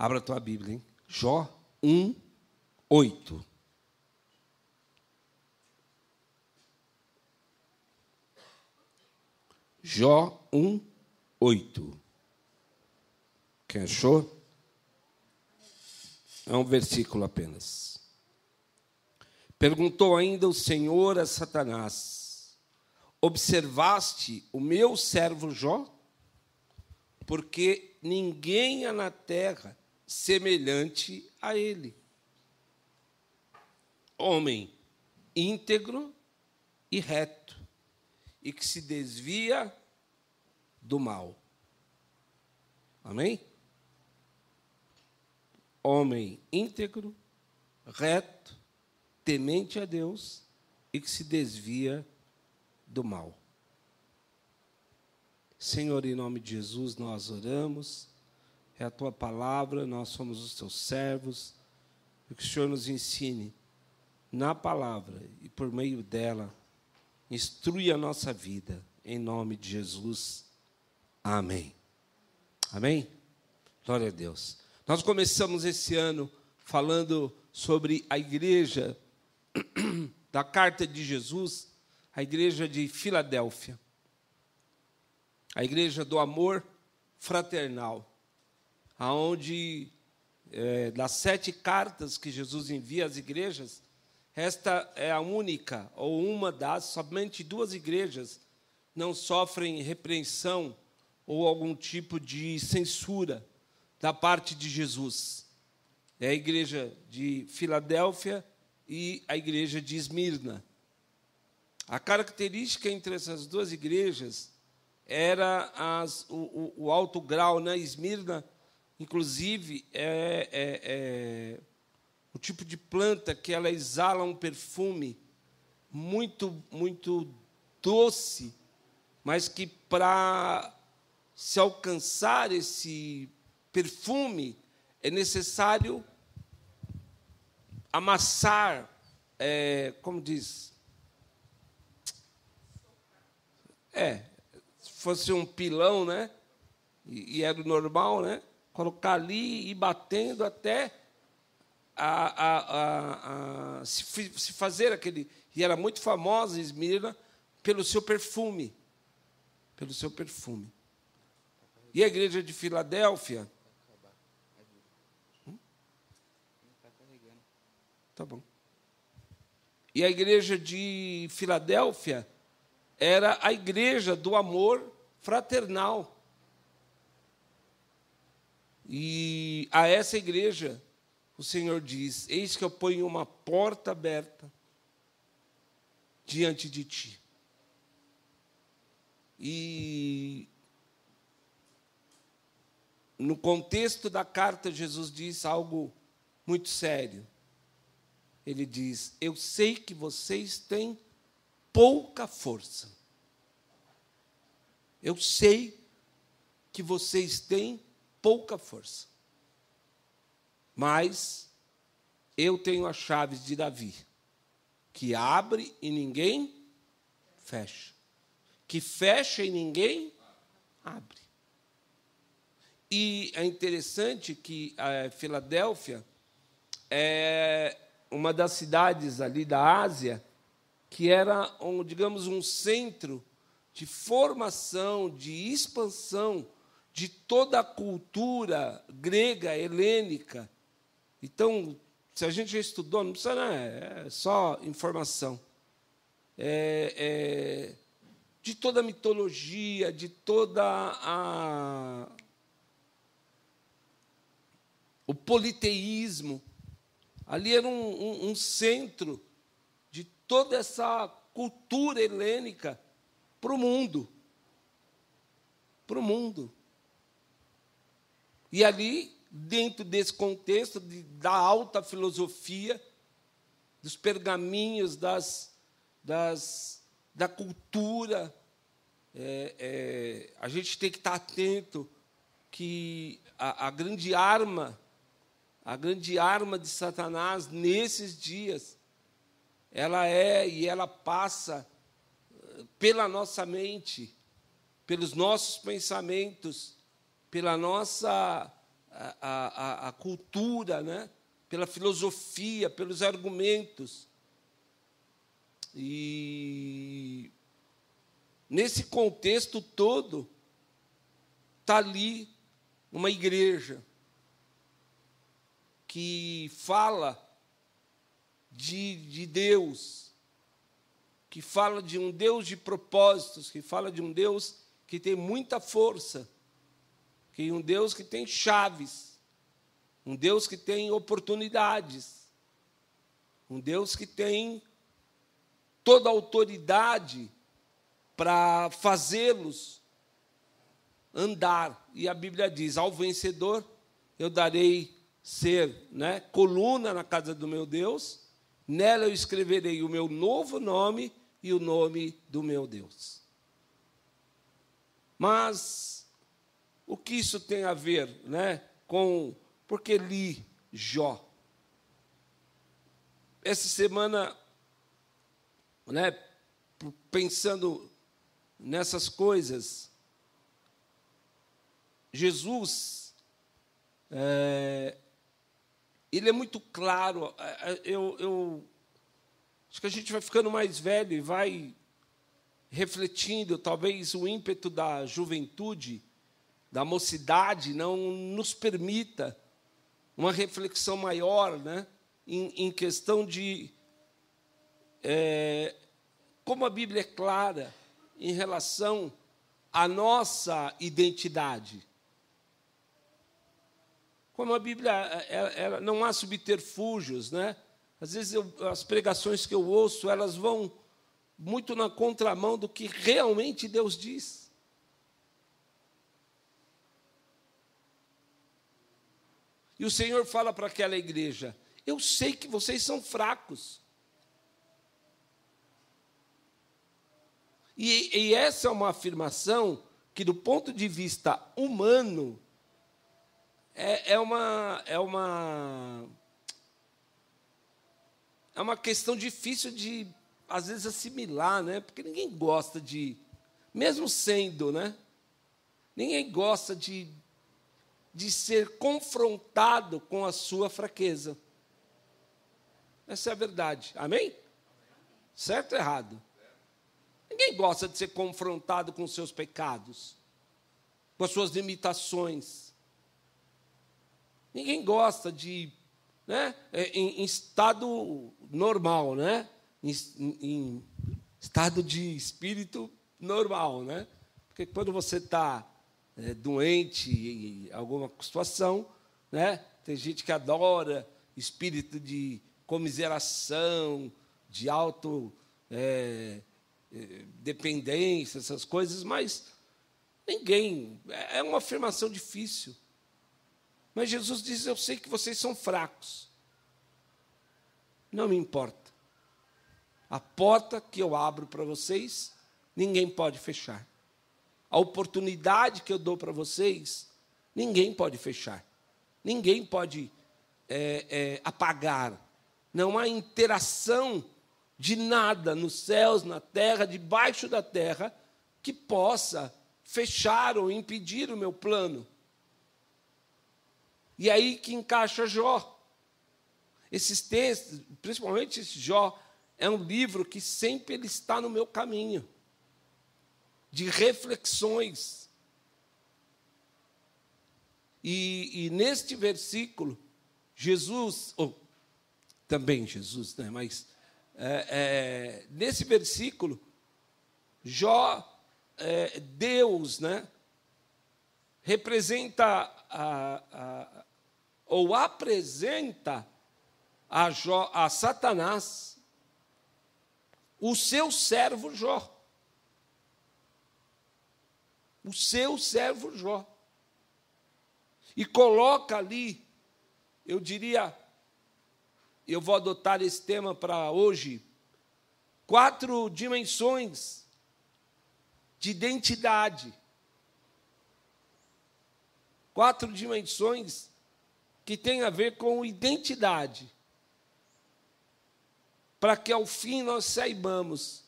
Abra a tua Bíblia, hein? Jó 1, 8. Jó 1, 8. Quem achou? É um versículo apenas. Perguntou ainda o Senhor a Satanás: Observaste o meu servo Jó? Porque ninguém há na terra semelhante a ele. Homem íntegro e reto, e que se desvia do mal. Amém? Homem íntegro, reto, temente a Deus e que se desvia do mal. Senhor, em nome de Jesus, nós oramos é a tua palavra, nós somos os teus servos, e que o Senhor nos ensine na palavra e por meio dela, instrui a nossa vida, em nome de Jesus. Amém. Amém? Glória a Deus. Nós começamos esse ano falando sobre a igreja da carta de Jesus, a igreja de Filadélfia, a igreja do amor fraternal aonde é, das sete cartas que Jesus envia às igrejas, esta é a única ou uma das, somente duas igrejas não sofrem repreensão ou algum tipo de censura da parte de Jesus. É a igreja de Filadélfia e a igreja de Esmirna. A característica entre essas duas igrejas era as, o, o, o alto grau, né? Esmirna Inclusive, é, é, é o tipo de planta que ela exala um perfume muito, muito doce, mas que para se alcançar esse perfume é necessário amassar, é, como diz? É, se fosse um pilão, né? E, e era o normal, né? Colocar ali e batendo até a, a, a, se, se, fazer aquele. E era muito famosa Esmirna pelo seu perfume. Pelo seu perfume. E a igreja de Filadélfia. Hum? Tá bom. E a igreja de Filadélfia era a igreja do amor fraternal. E a essa igreja, o Senhor diz: Eis que eu ponho uma porta aberta diante de ti. E no contexto da carta, Jesus diz algo muito sério. Ele diz: Eu sei que vocês têm pouca força. Eu sei que vocês têm pouca força. Mas eu tenho as chaves de Davi, que abre e ninguém fecha, que fecha e ninguém abre. E é interessante que a eh, Filadélfia é uma das cidades ali da Ásia que era, um, digamos, um centro de formação, de expansão de toda a cultura grega, helênica. Então, se a gente já estudou, não precisa, não, é só informação. É, é, de toda a mitologia, de toda a. o politeísmo. Ali era um, um, um centro de toda essa cultura helênica para o mundo. Para o mundo. E ali, dentro desse contexto de, da alta filosofia, dos pergaminhos, das, das, da cultura, é, é, a gente tem que estar atento que a, a grande arma, a grande arma de Satanás nesses dias, ela é e ela passa eh, pela nossa mente, pelos nossos pensamentos, pela nossa a, a, a, cultura, né? pela filosofia, pelos argumentos. E nesse contexto todo, está ali uma igreja que fala de, de Deus, que fala de um Deus de propósitos, que fala de um Deus que tem muita força, que um Deus que tem chaves, um Deus que tem oportunidades, um Deus que tem toda a autoridade para fazê-los andar. E a Bíblia diz: ao vencedor eu darei ser né, coluna na casa do meu Deus, nela eu escreverei o meu novo nome e o nome do meu Deus. Mas o que isso tem a ver né, com. Porque li Jó. Essa semana, né, pensando nessas coisas, Jesus, é, ele é muito claro. Eu, eu acho que a gente vai ficando mais velho e vai refletindo, talvez o ímpeto da juventude, da mocidade, não nos permita uma reflexão maior, né, em, em questão de é, como a Bíblia é clara em relação à nossa identidade. Como a Bíblia ela, ela, não há subterfúgios, né? Às vezes eu, as pregações que eu ouço elas vão muito na contramão do que realmente Deus diz. E o Senhor fala para aquela igreja: Eu sei que vocês são fracos. E, e essa é uma afirmação que, do ponto de vista humano, é, é, uma, é, uma, é uma questão difícil de, às vezes, assimilar, né? porque ninguém gosta de, mesmo sendo, né? ninguém gosta de, de ser confrontado com a sua fraqueza. Essa é a verdade. Amém? Certo ou errado? Ninguém gosta de ser confrontado com seus pecados, com as suas limitações. Ninguém gosta de, né, é, em, em estado normal, né, em, em, estado de espírito normal, né, porque quando você está é, doente em alguma situação, né, tem gente que adora espírito de comiseração, de auto é, é dependência, essas coisas, mas ninguém. É uma afirmação difícil. Mas Jesus diz: Eu sei que vocês são fracos. Não me importa. A porta que eu abro para vocês, ninguém pode fechar. A oportunidade que eu dou para vocês, ninguém pode fechar. Ninguém pode é, é, apagar. Não há interação de nada nos céus, na terra, debaixo da terra, que possa fechar ou impedir o meu plano. E aí que encaixa Jó. Esses textos, principalmente esse Jó, é um livro que sempre ele está no meu caminho de reflexões. E, e neste versículo, Jesus, ou também Jesus, né, mas é, é, nesse versículo, Jó, é, Deus, né, representa a, a, ou apresenta a, Jó, a Satanás o seu servo Jó. O seu servo Jó. E coloca ali, eu diria, eu vou adotar esse tema para hoje, quatro dimensões de identidade. Quatro dimensões que tem a ver com identidade. Para que ao fim nós saibamos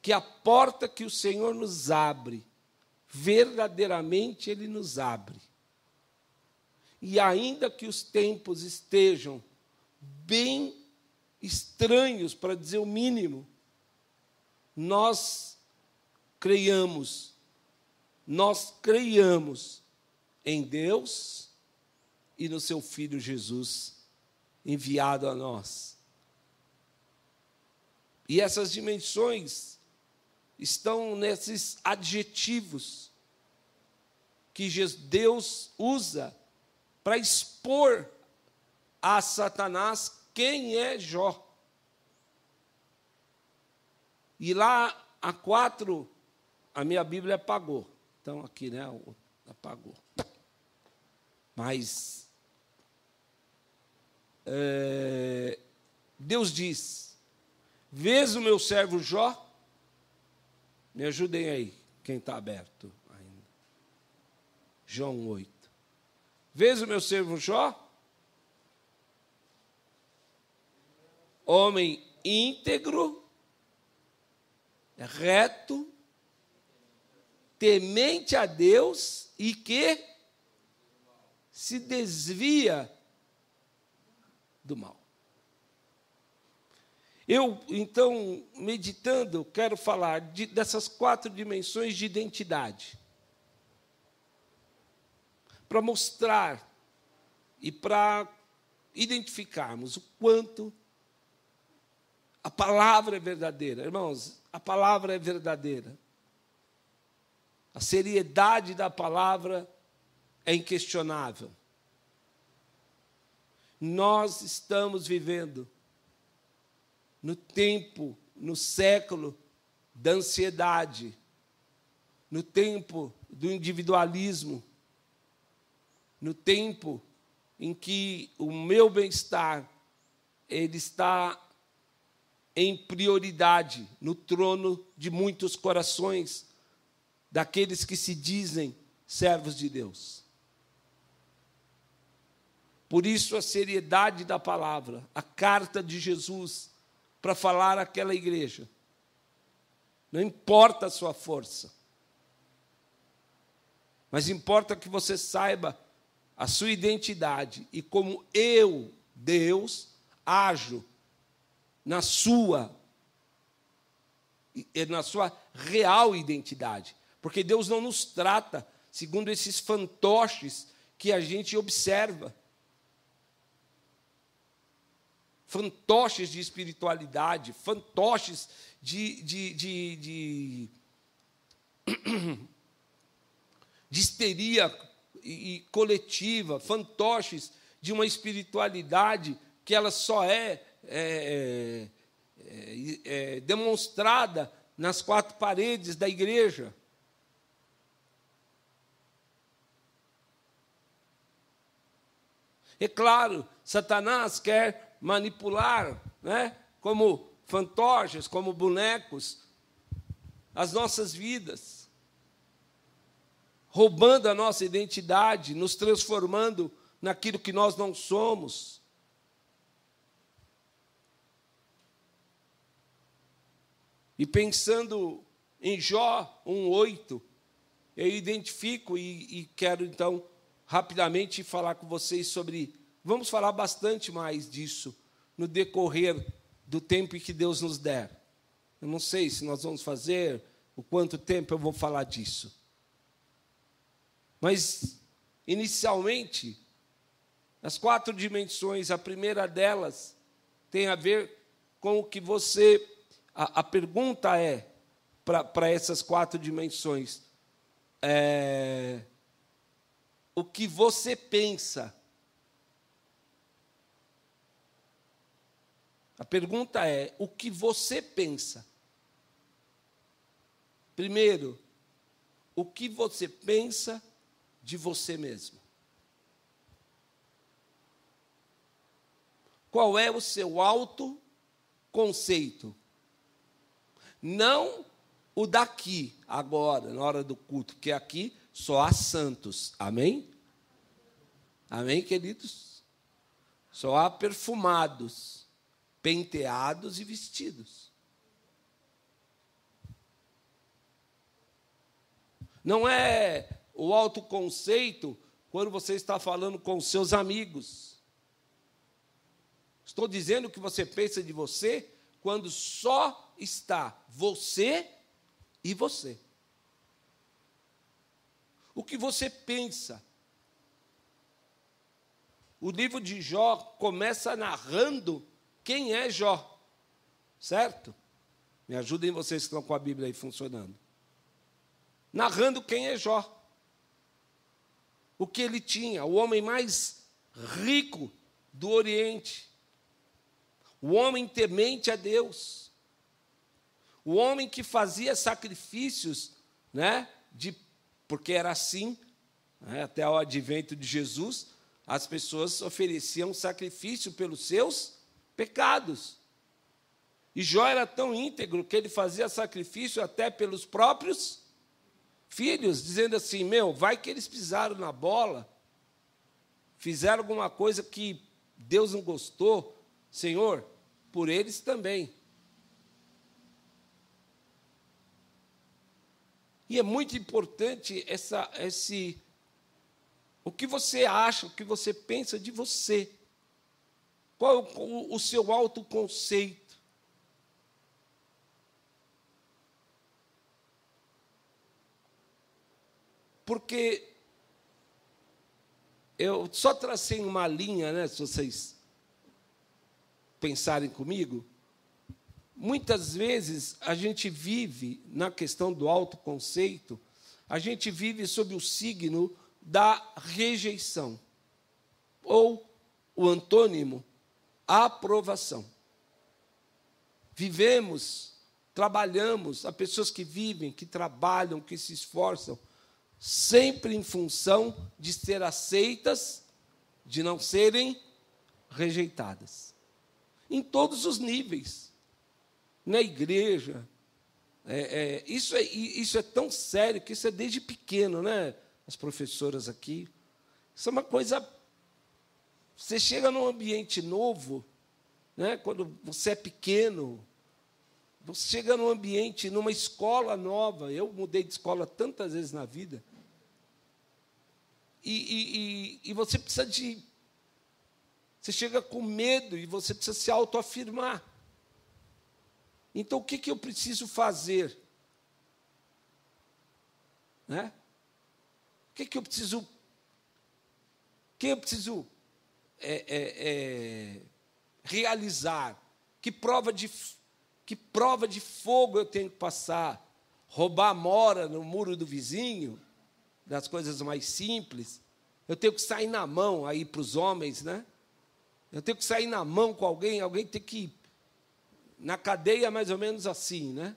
que a porta que o Senhor nos abre, verdadeiramente Ele nos abre. E ainda que os tempos estejam bem estranhos, para dizer o mínimo, nós creiamos, nós creiamos em Deus e no seu Filho Jesus, enviado a nós. E essas dimensões estão nesses adjetivos que Deus usa para expor a Satanás quem é Jó. E lá a quatro, a minha Bíblia apagou. Então aqui, né? Apagou. Mas é, Deus diz: Vês o meu servo Jó? Me ajudem aí, quem está aberto ainda. João 8. Vês o meu servo Jó? Homem íntegro, reto, temente a Deus e que se desvia do mal. Eu, então, meditando, quero falar de, dessas quatro dimensões de identidade. Para mostrar e para identificarmos o quanto a palavra é verdadeira. Irmãos, a palavra é verdadeira. A seriedade da palavra é inquestionável. Nós estamos vivendo no tempo, no século da ansiedade, no tempo do individualismo, no tempo em que o meu bem-estar ele está em prioridade no trono de muitos corações daqueles que se dizem servos de Deus. Por isso a seriedade da palavra, a carta de Jesus para falar àquela igreja. Não importa a sua força, mas importa que você saiba a sua identidade e como eu, Deus, ajo na sua na sua real identidade, porque Deus não nos trata segundo esses fantoches que a gente observa fantoches de espiritualidade, fantoches de, de, de, de, de histeria e, coletiva, fantoches de uma espiritualidade que ela só é, é, é, é demonstrada nas quatro paredes da igreja. É claro, Satanás quer manipular, né? como fantoches, como bonecos, as nossas vidas, roubando a nossa identidade, nos transformando naquilo que nós não somos. E pensando em Jó 1,8, eu identifico e, e quero então rapidamente falar com vocês sobre Vamos falar bastante mais disso no decorrer do tempo que Deus nos der. Eu não sei se nós vamos fazer, o quanto tempo eu vou falar disso. Mas, inicialmente, as quatro dimensões, a primeira delas tem a ver com o que você. A, a pergunta é, para essas quatro dimensões, é, o que você pensa A pergunta é: o que você pensa? Primeiro, o que você pensa de você mesmo? Qual é o seu autoconceito? Não o daqui, agora, na hora do culto, porque aqui só há santos. Amém? Amém, queridos? Só há perfumados penteados e vestidos. Não é o autoconceito quando você está falando com seus amigos. Estou dizendo que você pensa de você quando só está você e você. O que você pensa. O livro de Jó começa narrando quem é Jó, certo? Me ajudem vocês que estão com a Bíblia aí funcionando. Narrando quem é Jó. O que ele tinha, o homem mais rico do Oriente. O homem temente a Deus. O homem que fazia sacrifícios, né, de, porque era assim, né, até o advento de Jesus, as pessoas ofereciam sacrifício pelos seus pecados. E Jó era tão íntegro que ele fazia sacrifício até pelos próprios filhos, dizendo assim: Meu, vai que eles pisaram na bola, fizeram alguma coisa que Deus não gostou, Senhor, por eles também. E é muito importante essa, esse, o que você acha, o que você pensa de você. Qual o, o seu autoconceito? porque eu só tracei uma linha, né, se vocês pensarem comigo. Muitas vezes a gente vive na questão do autoconceito, a gente vive sob o signo da rejeição, ou o antônimo, aprovação. Vivemos, trabalhamos, há pessoas que vivem, que trabalham, que se esforçam sempre em função de ser aceitas, de não serem rejeitadas. Em todos os níveis. Na igreja. É, é, isso, é, isso é tão sério que isso é desde pequeno, né? As professoras aqui. Isso é uma coisa. Você chega num ambiente novo, né? quando você é pequeno, você chega num ambiente, numa escola nova. Eu mudei de escola tantas vezes na vida. E, e, e, e você precisa de. Você chega com medo e você precisa se autoafirmar. Então, o que, que eu preciso fazer? Né? O que, que eu preciso. O que eu preciso é, é, é, realizar? Que prova de que prova de fogo eu tenho que passar? Roubar mora no muro do vizinho? Das coisas mais simples. Eu tenho que sair na mão aí para os homens, né? Eu tenho que sair na mão com alguém, alguém tem que. Na cadeia, mais ou menos assim, né?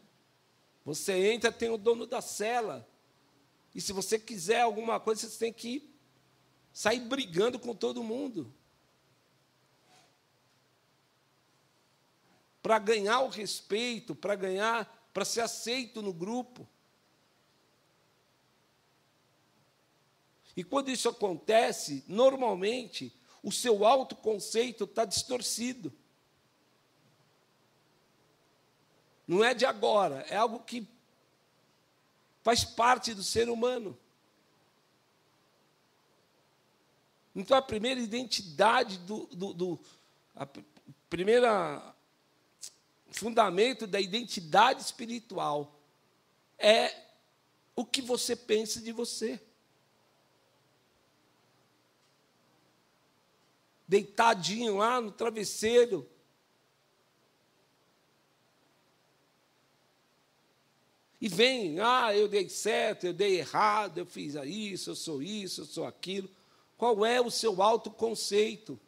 Você entra, tem o dono da cela. E se você quiser alguma coisa, você tem que sair brigando com todo mundo. Para ganhar o respeito, para ganhar, para ser aceito no grupo. E quando isso acontece, normalmente o seu autoconceito está distorcido. Não é de agora, é algo que faz parte do ser humano. Então a primeira identidade do, do, do a primeira fundamento da identidade espiritual é o que você pensa de você. Deitadinho lá no travesseiro. E vem, ah, eu dei certo, eu dei errado, eu fiz isso, eu sou isso, eu sou aquilo. Qual é o seu autoconceito?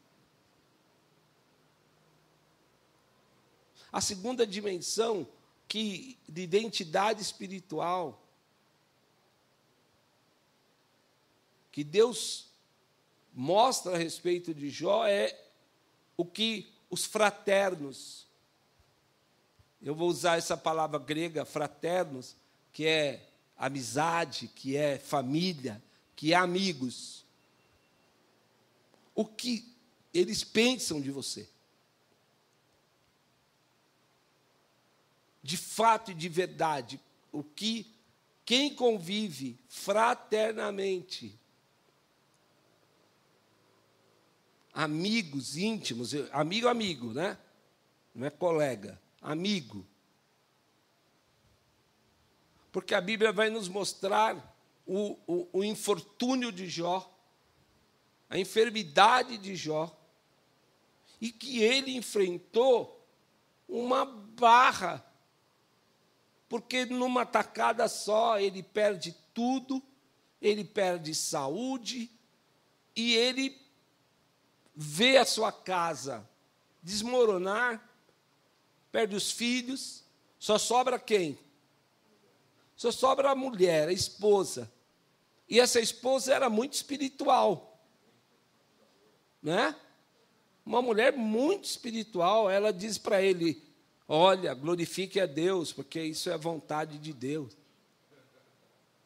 A segunda dimensão que de identidade espiritual que Deus mostra a respeito de Jó é o que os fraternos eu vou usar essa palavra grega fraternos, que é amizade, que é família, que é amigos. O que eles pensam de você. De fato e de verdade, o que quem convive fraternamente amigos íntimos, amigo, amigo, né? Não é colega, amigo. Porque a Bíblia vai nos mostrar o, o, o infortúnio de Jó, a enfermidade de Jó, e que ele enfrentou uma barra, porque numa tacada só ele perde tudo, ele perde saúde, e ele vê a sua casa desmoronar, perde os filhos, só sobra quem? Só sobra a mulher, a esposa. E essa esposa era muito espiritual. Né? Uma mulher muito espiritual, ela diz para ele: Olha, glorifique a Deus, porque isso é vontade de Deus.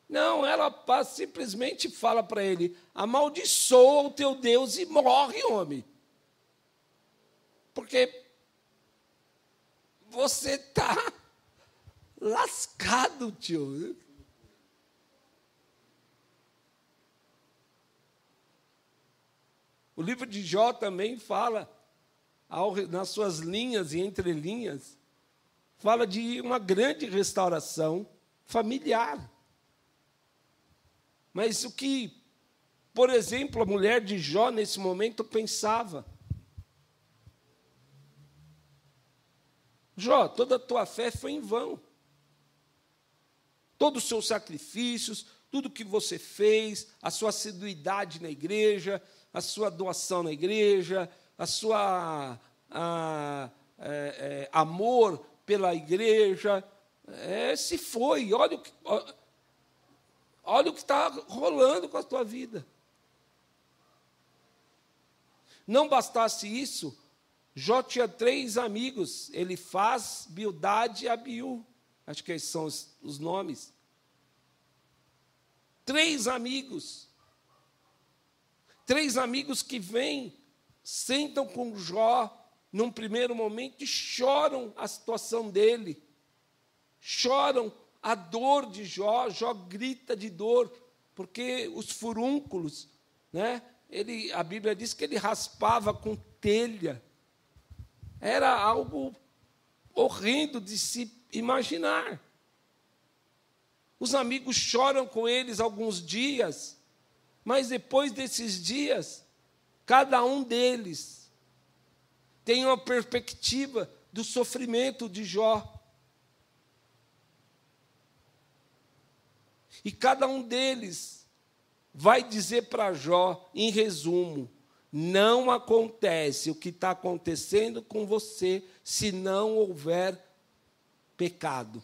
Não, ela simplesmente fala para ele: amaldiçoa o teu Deus e morre, homem. Porque você está lascado, tio. O livro de Jó também fala, nas suas linhas e entrelinhas, fala de uma grande restauração familiar. Mas o que, por exemplo, a mulher de Jó nesse momento pensava? Jó, toda a tua fé foi em vão. Todos os seus sacrifícios, tudo que você fez, a sua assiduidade na igreja, a sua doação na igreja, a sua a, é, é, amor pela igreja, é, se foi. Olha o que. Olha o que está rolando com a tua vida. Não bastasse isso, Jó tinha três amigos, ele faz Bildade e Abiú. Acho que esses são os, os nomes. Três amigos. Três amigos que vêm, sentam com Jó num primeiro momento e choram a situação dele. Choram a dor de Jó, Jó grita de dor, porque os furúnculos, né? Ele, a Bíblia diz que ele raspava com telha. Era algo horrendo de se imaginar. Os amigos choram com eles alguns dias, mas depois desses dias, cada um deles tem uma perspectiva do sofrimento de Jó. E cada um deles vai dizer para Jó, em resumo, não acontece o que está acontecendo com você se não houver pecado.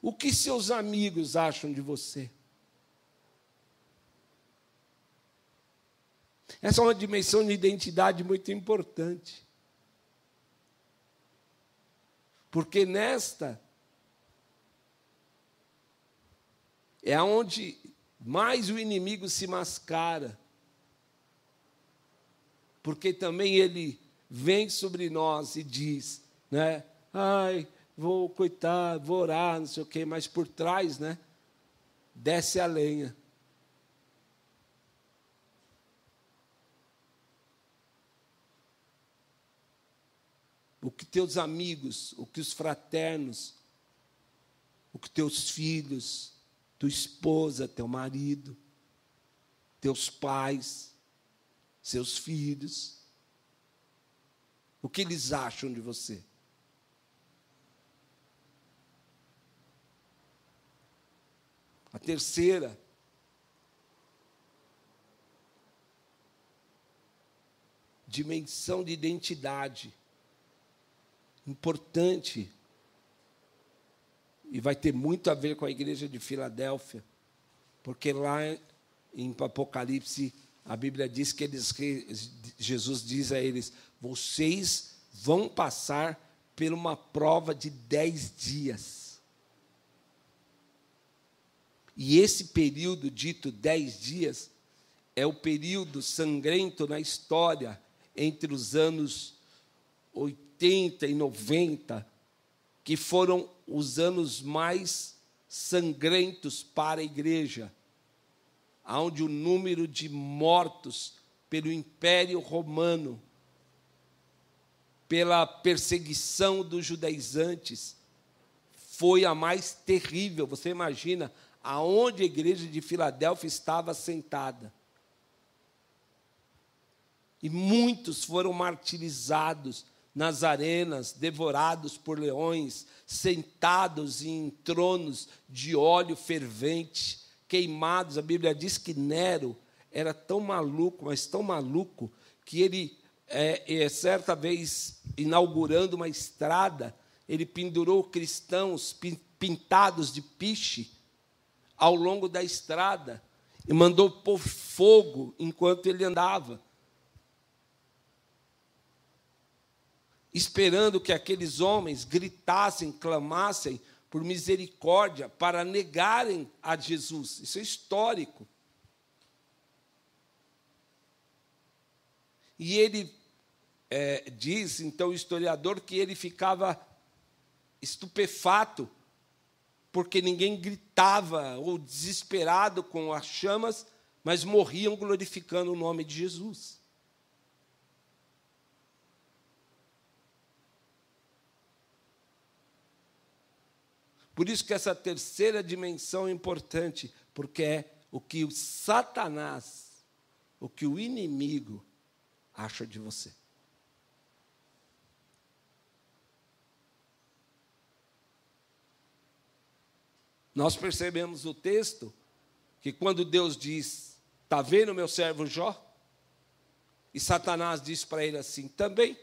O que seus amigos acham de você? Essa é uma dimensão de identidade muito importante. Porque nesta é onde mais o inimigo se mascara. Porque também ele vem sobre nós e diz, né? Ai, vou coitar, vou orar, não sei o quê, mas por trás, né? Desce a lenha. O que teus amigos, o que os fraternos, o que teus filhos, tua esposa, teu marido, teus pais, seus filhos. O que eles acham de você? A terceira, dimensão de identidade, importante e vai ter muito a ver com a igreja de Filadélfia, porque lá em Apocalipse a Bíblia diz que eles, Jesus diz a eles: vocês vão passar por uma prova de dez dias. E esse período dito dez dias é o período sangrento na história entre os anos 80 e 90, que foram os anos mais sangrentos para a igreja. onde o número de mortos pelo Império Romano, pela perseguição dos judaizantes, foi a mais terrível. Você imagina aonde a igreja de Filadélfia estava sentada. E muitos foram martirizados nas arenas, devorados por leões, sentados em tronos de óleo fervente, queimados. A Bíblia diz que Nero era tão maluco, mas tão maluco, que ele, é, é, certa vez, inaugurando uma estrada, ele pendurou cristãos pintados de piche ao longo da estrada e mandou pôr fogo enquanto ele andava. Esperando que aqueles homens gritassem, clamassem por misericórdia para negarem a Jesus. Isso é histórico. E ele é, diz, então, o historiador, que ele ficava estupefato, porque ninguém gritava ou desesperado com as chamas, mas morriam glorificando o nome de Jesus. Por isso que essa terceira dimensão é importante, porque é o que o Satanás, o que o inimigo acha de você. Nós percebemos o texto que quando Deus diz: "Tá vendo meu servo Jó?" E Satanás diz para ele assim: "Também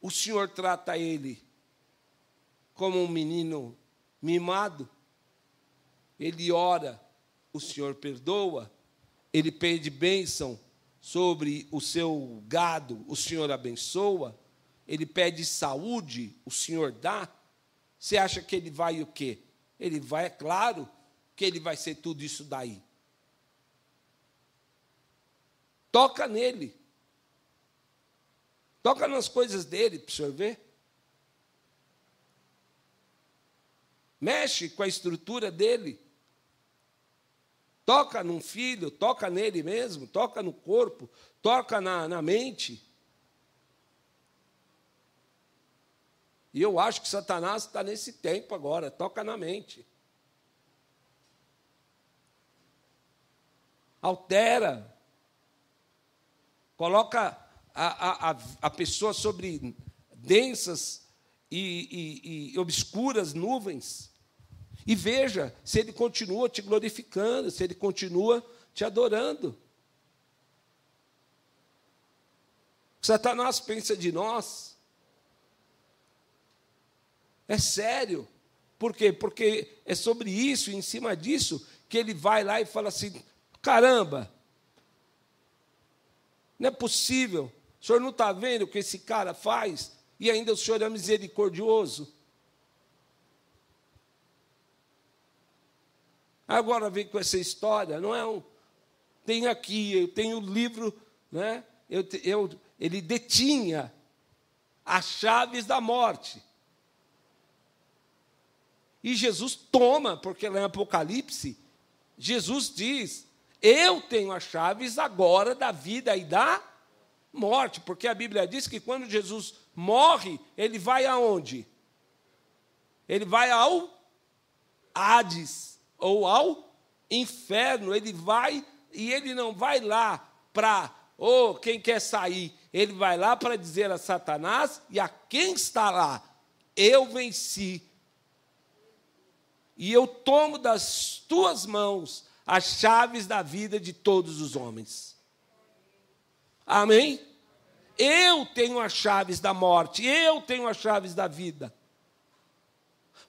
o Senhor trata ele como um menino mimado. Ele ora, o Senhor perdoa. Ele pede bênção sobre o seu gado, o Senhor abençoa. Ele pede saúde, o Senhor dá. Você acha que ele vai o quê? Ele vai, é claro, que ele vai ser tudo isso daí. Toca nele. Toca nas coisas dele, para o senhor ver. Mexe com a estrutura dele. Toca num filho, toca nele mesmo, toca no corpo, toca na, na mente. E eu acho que Satanás está nesse tempo agora, toca na mente. Altera. Coloca a, a, a pessoa sobre densas e, e, e obscuras nuvens. E veja se ele continua te glorificando, se ele continua te adorando. Satanás pensa de nós. É sério. Por quê? Porque é sobre isso, em cima disso, que ele vai lá e fala assim: caramba, não é possível. O senhor não está vendo o que esse cara faz? E ainda o Senhor é misericordioso. Agora vem com essa história, não é um. Tem aqui, eu tenho o livro, né? Eu, eu, ele detinha as chaves da morte. E Jesus toma, porque lá em Apocalipse, Jesus diz: Eu tenho as chaves agora da vida e da morte, porque a Bíblia diz que quando Jesus morre, ele vai aonde? Ele vai ao Hades ou ao inferno. Ele vai e ele não vai lá para, oh, quem quer sair? Ele vai lá para dizer a Satanás e a quem está lá: Eu venci. E eu tomo das tuas mãos as chaves da vida de todos os homens. Amém? Eu tenho as chaves da morte, eu tenho as chaves da vida.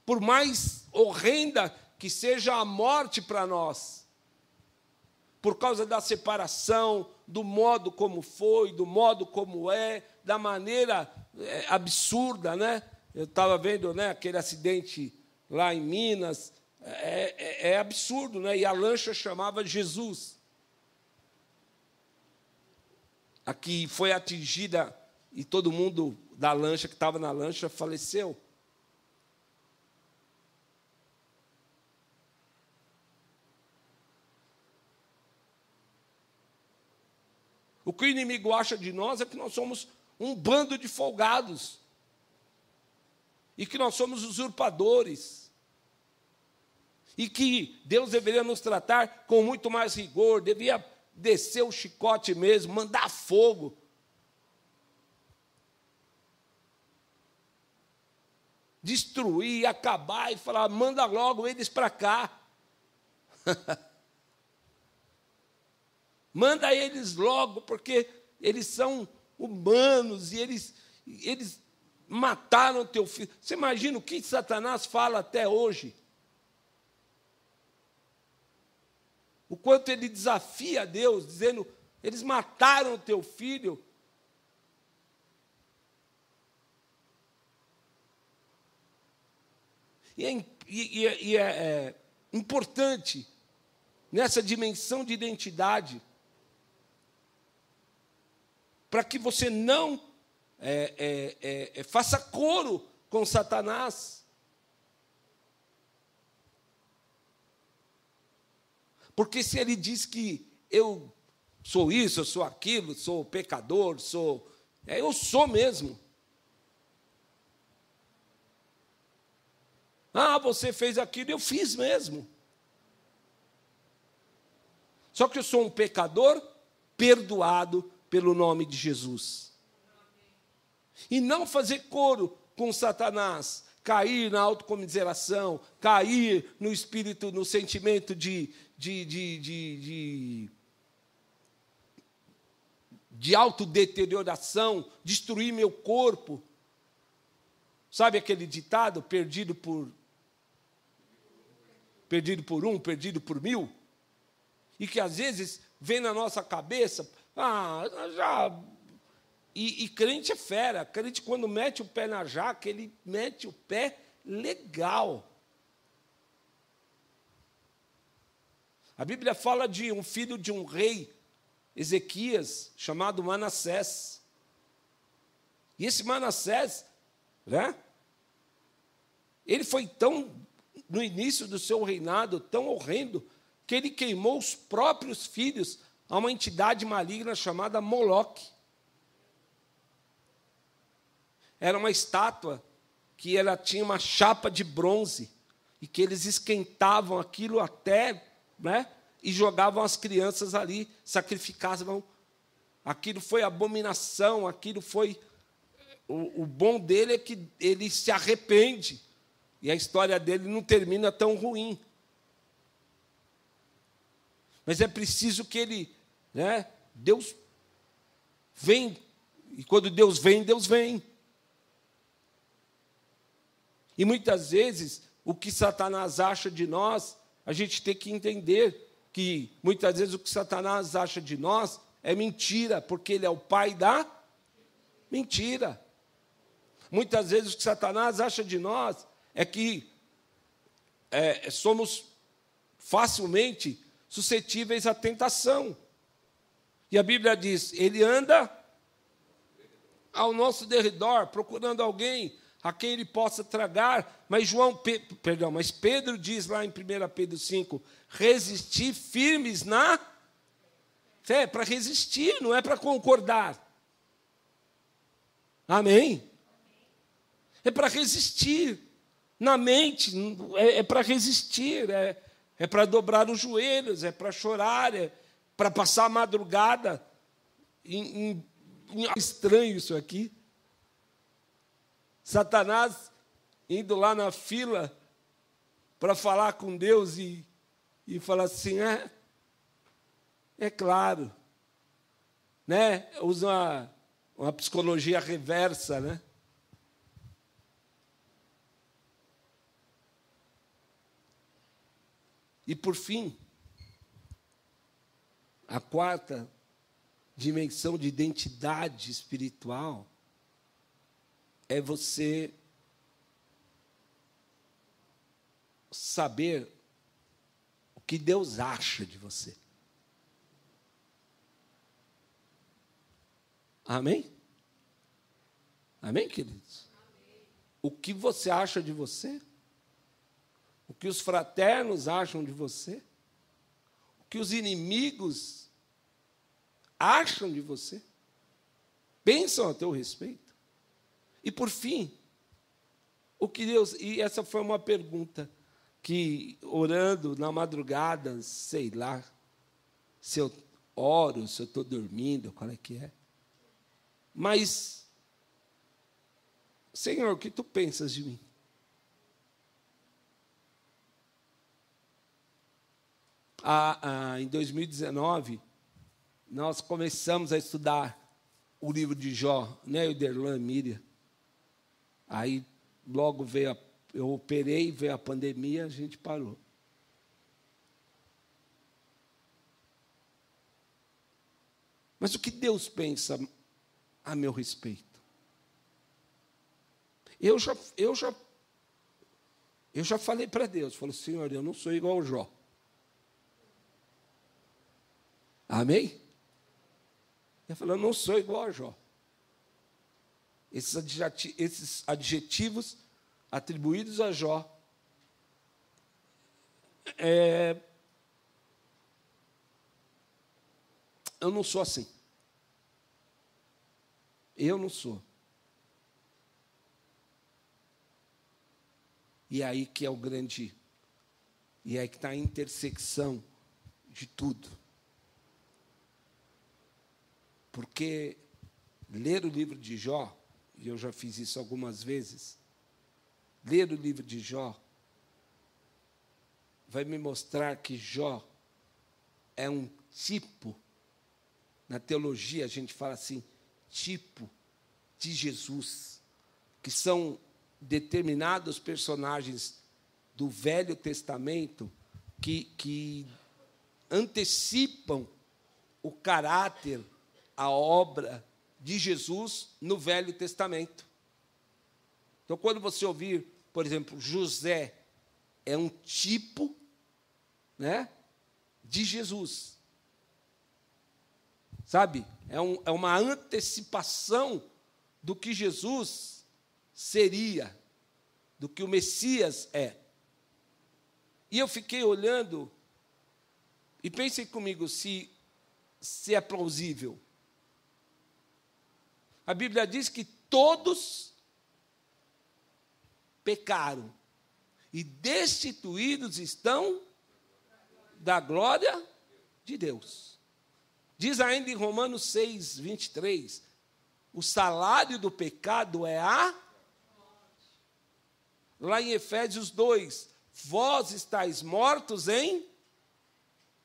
Por mais horrenda que seja a morte para nós, por causa da separação, do modo como foi, do modo como é, da maneira é, absurda, né? Eu estava vendo né, aquele acidente lá em Minas, é, é, é absurdo, né? E a lancha chamava Jesus. a que foi atingida e todo mundo da lancha, que estava na lancha, faleceu. O que o inimigo acha de nós é que nós somos um bando de folgados. E que nós somos usurpadores. E que Deus deveria nos tratar com muito mais rigor, devia descer o chicote mesmo, mandar fogo. Destruir, acabar e falar: manda logo eles para cá. Manda eles logo, porque eles são humanos e eles, eles mataram teu filho. Você imagina o que Satanás fala até hoje? O quanto ele desafia a Deus, dizendo: eles mataram o teu filho. E é, e, e é, é importante, nessa dimensão de identidade, para que você não é, é, é, é, faça coro com Satanás. Porque se ele diz que eu sou isso, eu sou aquilo, sou pecador, sou. É, eu sou mesmo. Ah, você fez aquilo, eu fiz mesmo. Só que eu sou um pecador perdoado pelo nome de Jesus. E não fazer coro com Satanás, cair na autocomiseração, cair no espírito, no sentimento de, de, de, de, de, de autodeterioração, destruir meu corpo. Sabe aquele ditado, perdido por perdido por um, perdido por mil? E que às vezes vem na nossa cabeça, ah, já. E, e crente é fera. Crente, quando mete o pé na jaca, ele mete o pé legal. A Bíblia fala de um filho de um rei, Ezequias, chamado Manassés. E esse Manassés, né? Ele foi tão, no início do seu reinado, tão horrendo, que ele queimou os próprios filhos a uma entidade maligna chamada Moloque. Era uma estátua que ela tinha uma chapa de bronze e que eles esquentavam aquilo até, né? E jogavam as crianças ali, sacrificavam. Aquilo foi abominação, aquilo foi. O, o bom dele é que ele se arrepende. E a história dele não termina tão ruim. Mas é preciso que ele né? Deus vem, e quando Deus vem, Deus vem. E muitas vezes, o que Satanás acha de nós, a gente tem que entender que muitas vezes o que Satanás acha de nós é mentira, porque ele é o pai da mentira. Muitas vezes o que Satanás acha de nós é que é, somos facilmente suscetíveis à tentação. E a Bíblia diz: ele anda ao nosso derredor, procurando alguém a quem ele possa tragar. Mas João, Pe, perdão, mas Pedro diz lá em 1 Pedro 5: resistir firmes na fé, para resistir, não é para concordar. Amém? É para resistir. Na mente, é, é para resistir, é, é para dobrar os joelhos, é para chorar, é, para passar a madrugada. Em, em, em, estranho isso aqui. Satanás indo lá na fila para falar com Deus e, e falar assim: é, é claro. Né? Usa uma, uma psicologia reversa, né? E por fim, a quarta dimensão de identidade espiritual é você saber o que Deus acha de você. Amém? Amém, queridos? Amém. O que você acha de você? O que os fraternos acham de você? O que os inimigos acham de você, pensam a teu respeito. E por fim, o que Deus. E essa foi uma pergunta que, orando na madrugada, sei lá, se eu oro, se eu estou dormindo, qual é que é. Mas, Senhor, o que tu pensas de mim? Ah, ah, em 2019, nós começamos a estudar o livro de Jó, né, o Derlan Miriam. Aí logo veio a, eu operei, veio a pandemia, a gente parou. Mas o que Deus pensa a meu respeito? Eu já, eu já, eu já falei para Deus, falei, Senhor, eu não sou igual ao Jó. Amém? Eu falei, eu não sou igual a Jó. Esses adjetivos atribuídos a Jó é, eu não sou assim. Eu não sou. E é aí que é o grande. E é aí que está a intersecção de tudo. Porque ler o livro de Jó e eu já fiz isso algumas vezes, ler o livro de Jó vai me mostrar que Jó é um tipo, na teologia a gente fala assim, tipo de Jesus, que são determinados personagens do Velho Testamento que, que antecipam o caráter, a obra de Jesus no Velho Testamento. Então, quando você ouvir, por exemplo, José é um tipo, né, de Jesus. Sabe? É, um, é uma antecipação do que Jesus seria, do que o Messias é. E eu fiquei olhando e pensei comigo se, se é plausível. A Bíblia diz que todos pecaram e destituídos estão da glória de Deus. Diz ainda em Romanos 6, 23: o salário do pecado é a. Lá em Efésios 2: vós estáis mortos em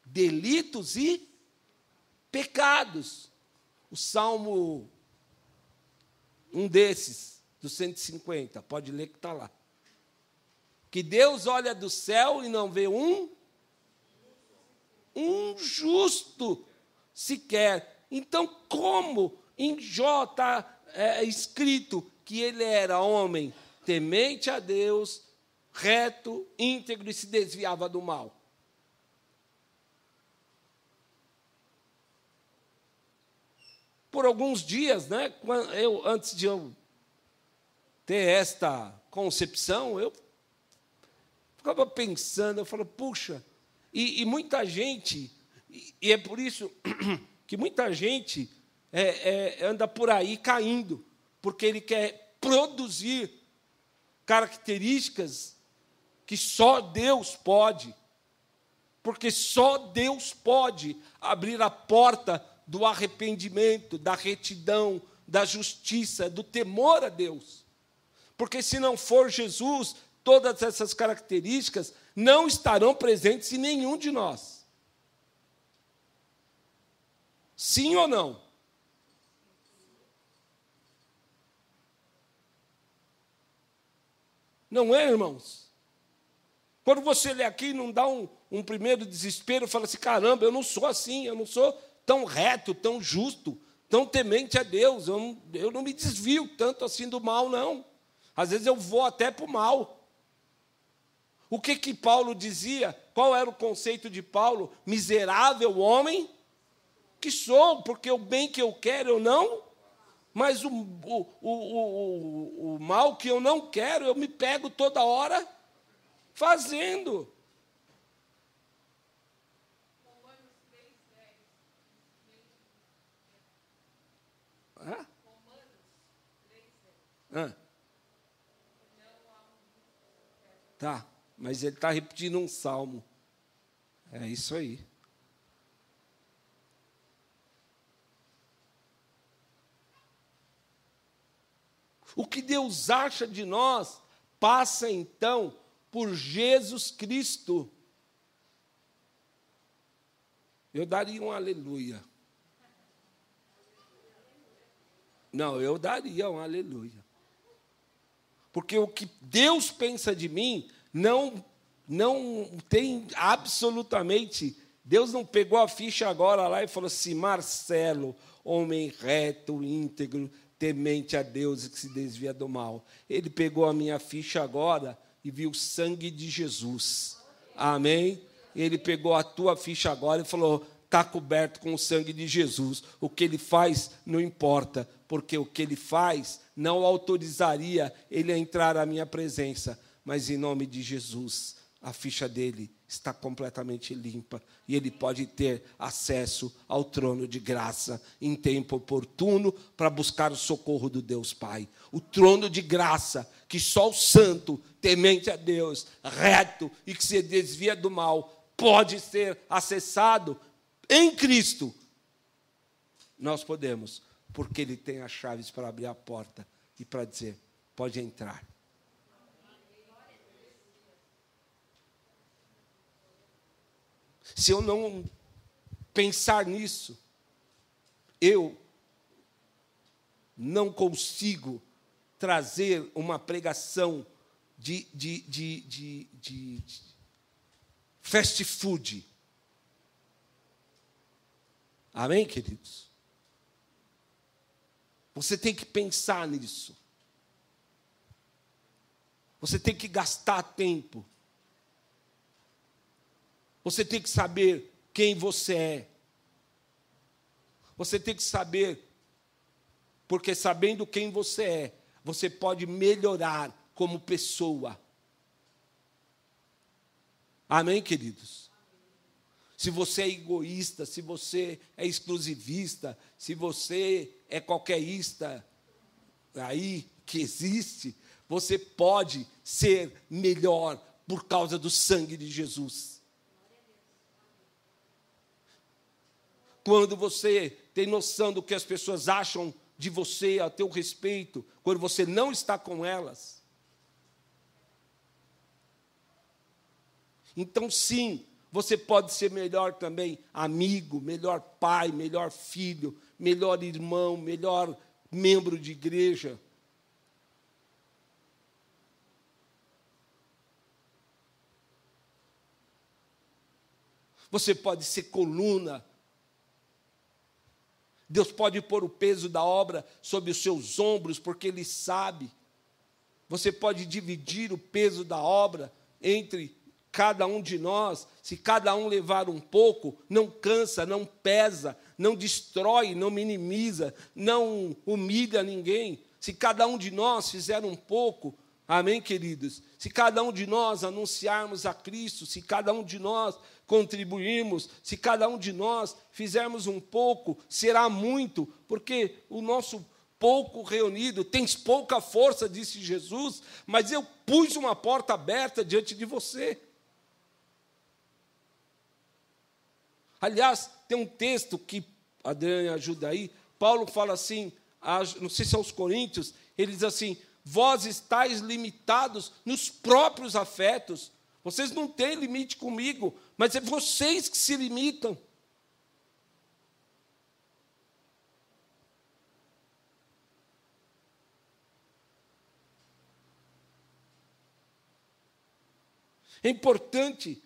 delitos e pecados. O Salmo um desses, dos 150, pode ler que está lá. Que Deus olha do céu e não vê um, um justo sequer. Então, como em Jó está é, escrito que ele era homem temente a Deus, reto, íntegro e se desviava do mal? Por alguns dias, né, eu, antes de eu ter esta concepção, eu ficava pensando, eu falo, puxa, e, e muita gente, e, e, é por isso que muita gente é, é, anda por aí caindo, porque ele quer produzir características que só Deus pode, porque só Deus pode abrir a porta do arrependimento, da retidão, da justiça, do temor a Deus. Porque se não for Jesus, todas essas características não estarão presentes em nenhum de nós. Sim ou não? Não é, irmãos? Quando você lê aqui, não dá um, um primeiro desespero, fala assim: caramba, eu não sou assim, eu não sou tão reto, tão justo, tão temente a Deus. Eu não, eu não me desvio tanto assim do mal, não. Às vezes eu vou até para o mal. O que que Paulo dizia? Qual era o conceito de Paulo? Miserável homem que sou, porque o bem que eu quero eu não, mas o, o, o, o, o mal que eu não quero eu me pego toda hora fazendo. Ah. Tá, mas ele está repetindo um salmo. É isso aí. O que Deus acha de nós passa então por Jesus Cristo. Eu daria um aleluia. Não, eu daria um aleluia. Porque o que Deus pensa de mim não não tem absolutamente Deus não pegou a ficha agora lá e falou assim: Marcelo, homem reto, íntegro, temente a Deus e que se desvia do mal. Ele pegou a minha ficha agora e viu o sangue de Jesus. Amém? Ele pegou a tua ficha agora e falou: está coberto com o sangue de Jesus. O que ele faz não importa, porque o que ele faz não autorizaria ele a entrar à minha presença. Mas em nome de Jesus, a ficha dele está completamente limpa e ele pode ter acesso ao trono de graça em tempo oportuno para buscar o socorro do Deus Pai. O trono de graça que só o santo, temente a Deus, reto e que se desvia do mal, pode ser acessado em Cristo. Nós podemos, porque ele tem as chaves para abrir a porta e para dizer: pode entrar. Se eu não pensar nisso, eu não consigo trazer uma pregação de, de, de, de, fast food. Amém, queridos? Você tem que pensar nisso. Você tem que gastar tempo você tem que saber quem você é. Você tem que saber, porque sabendo quem você é, você pode melhorar como pessoa. Amém, queridos? Se você é egoísta, se você é exclusivista, se você é qualquerista aí que existe, você pode ser melhor por causa do sangue de Jesus. quando você tem noção do que as pessoas acham de você, a teu respeito, quando você não está com elas. Então, sim, você pode ser melhor também amigo, melhor pai, melhor filho, melhor irmão, melhor membro de igreja. Você pode ser coluna Deus pode pôr o peso da obra sobre os seus ombros, porque Ele sabe. Você pode dividir o peso da obra entre cada um de nós. Se cada um levar um pouco, não cansa, não pesa, não destrói, não minimiza, não humilha ninguém. Se cada um de nós fizer um pouco, amém, queridos? Se cada um de nós anunciarmos a Cristo, se cada um de nós contribuirmos, se cada um de nós fizermos um pouco, será muito, porque o nosso pouco reunido tens pouca força, disse Jesus, mas eu pus uma porta aberta diante de você. Aliás, tem um texto que Adriane ajuda aí, Paulo fala assim, não sei se é aos Coríntios, ele diz assim: Vós estáis limitados nos próprios afetos, vocês não têm limite comigo, mas é vocês que se limitam. É importante.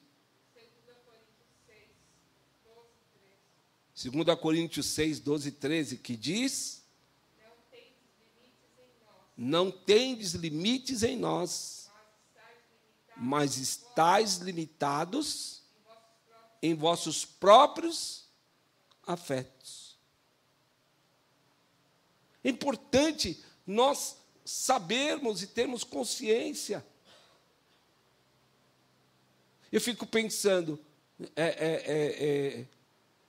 2 Coríntios 6, 12 e 13, que diz: Não tendes limites em nós mas estáis limitados em vossos próprios afetos. É importante nós sabermos e termos consciência. Eu fico pensando, é, é, é, é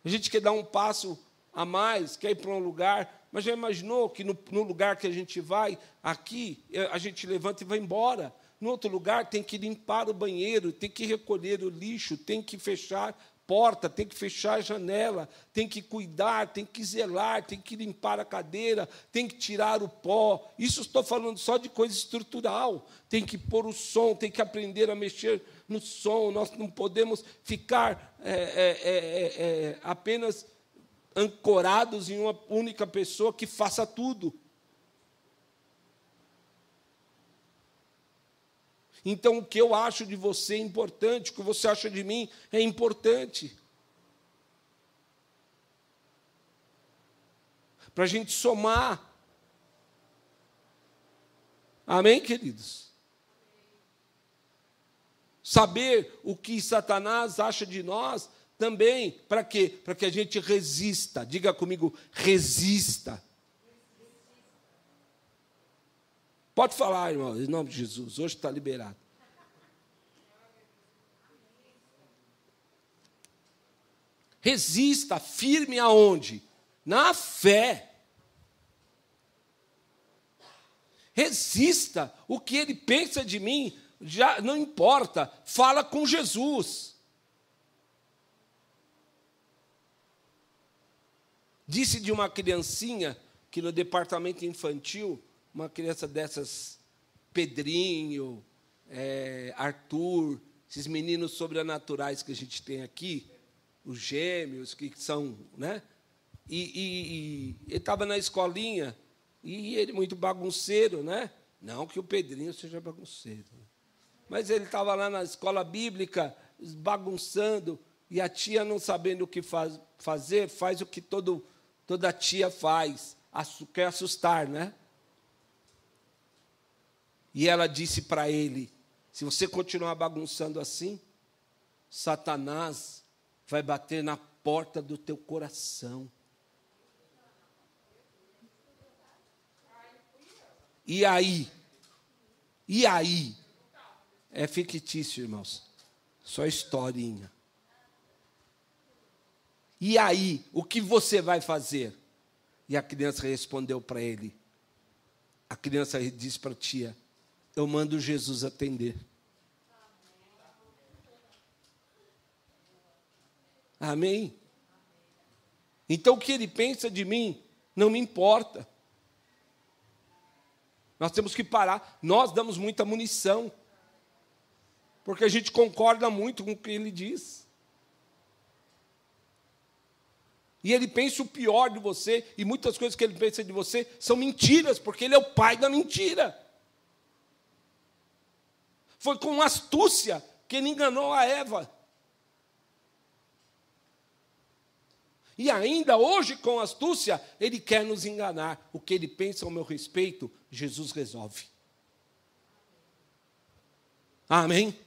a gente quer dar um passo a mais, quer ir para um lugar, mas já imaginou que no, no, lugar que a gente vai, aqui, eh, a gente levanta e vai embora. No outro lugar, tem que limpar o banheiro, tem que recolher o lixo, tem que fechar porta, tem que fechar a janela, tem que cuidar, tem que zelar, tem que limpar a cadeira, tem que tirar o pó. Isso estou falando só de coisa estrutural. Tem que pôr o som, tem que aprender a mexer no som. Nós não podemos ficar é, é, é, é apenas ancorados em uma única pessoa que faça tudo. Então, o que eu acho de você é importante, o que você acha de mim é importante. Para a gente somar. Amém, queridos? Saber o que Satanás acha de nós também, para quê? Para que a gente resista. Diga comigo, resista. Pode falar, irmão, em nome de Jesus. Hoje está liberado. Resista firme aonde? Na fé. Resista. O que ele pensa de mim, já não importa. Fala com Jesus. Disse de uma criancinha que no departamento infantil uma criança dessas, Pedrinho, é, Arthur, esses meninos sobrenaturais que a gente tem aqui, os gêmeos, que são, né? E, e, e ele estava na escolinha, e ele muito bagunceiro, né? Não que o Pedrinho seja bagunceiro. Né? Mas ele estava lá na escola bíblica, bagunçando, e a tia, não sabendo o que faz, fazer, faz o que todo, toda tia faz, quer assustar, né? E ela disse para ele: se você continuar bagunçando assim, Satanás vai bater na porta do teu coração. E aí? E aí? É fictício, irmãos. Só historinha. E aí, o que você vai fazer? E a criança respondeu para ele. A criança disse para a tia: eu mando Jesus atender. Amém? Então o que ele pensa de mim não me importa. Nós temos que parar. Nós damos muita munição. Porque a gente concorda muito com o que ele diz. E ele pensa o pior de você, e muitas coisas que ele pensa de você são mentiras, porque ele é o pai da mentira. Foi com astúcia que ele enganou a Eva. E ainda hoje, com astúcia, ele quer nos enganar. O que ele pensa ao meu respeito, Jesus resolve. Amém?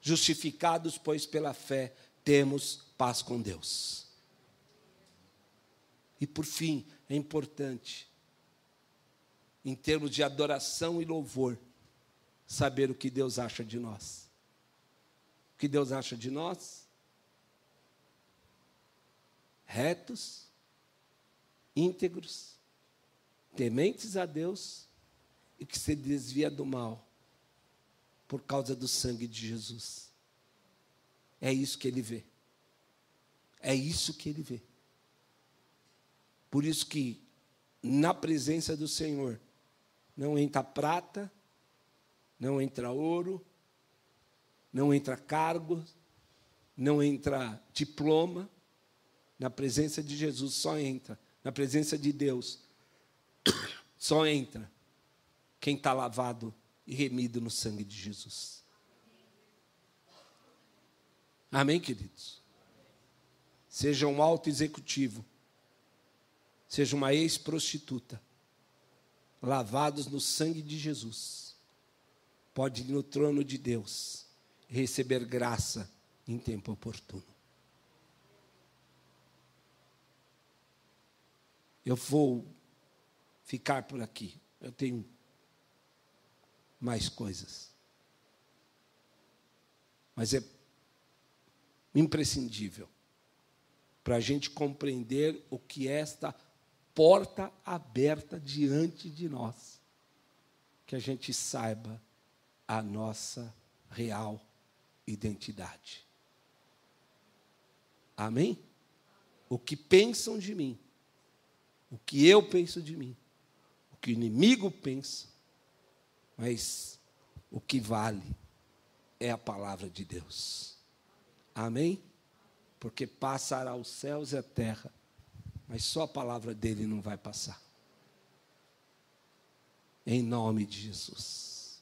Justificados, pois, pela fé, temos paz com Deus. E por fim, é importante, em termos de adoração e louvor, saber o que Deus acha de nós. O que Deus acha de nós? Retos, íntegros, tementes a Deus e que se desvia do mal por causa do sangue de Jesus. É isso que ele vê. É isso que ele vê. Por isso que na presença do Senhor não entra prata, não entra ouro, não entra cargo, não entra diploma. Na presença de Jesus só entra, na presença de Deus, só entra quem está lavado e remido no sangue de Jesus. Amém, queridos? Seja um alto executivo, seja uma ex-prostituta, lavados no sangue de Jesus pode ir no trono de Deus receber graça em tempo oportuno. Eu vou ficar por aqui. Eu tenho mais coisas. Mas é imprescindível para a gente compreender o que é esta porta aberta diante de nós. Que a gente saiba a nossa real identidade. Amém? O que pensam de mim, o que eu penso de mim, o que o inimigo pensa, mas o que vale é a palavra de Deus. Amém? Porque passará os céus e a terra, mas só a palavra dele não vai passar. Em nome de Jesus.